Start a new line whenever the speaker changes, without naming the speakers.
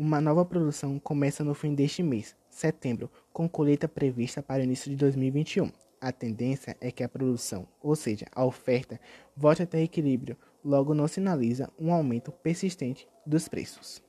Uma nova produção começa no fim deste mês, setembro, com colheita prevista para o início de 2021. A tendência é que a produção, ou seja, a oferta, volte até equilíbrio, logo não sinaliza um aumento persistente dos preços.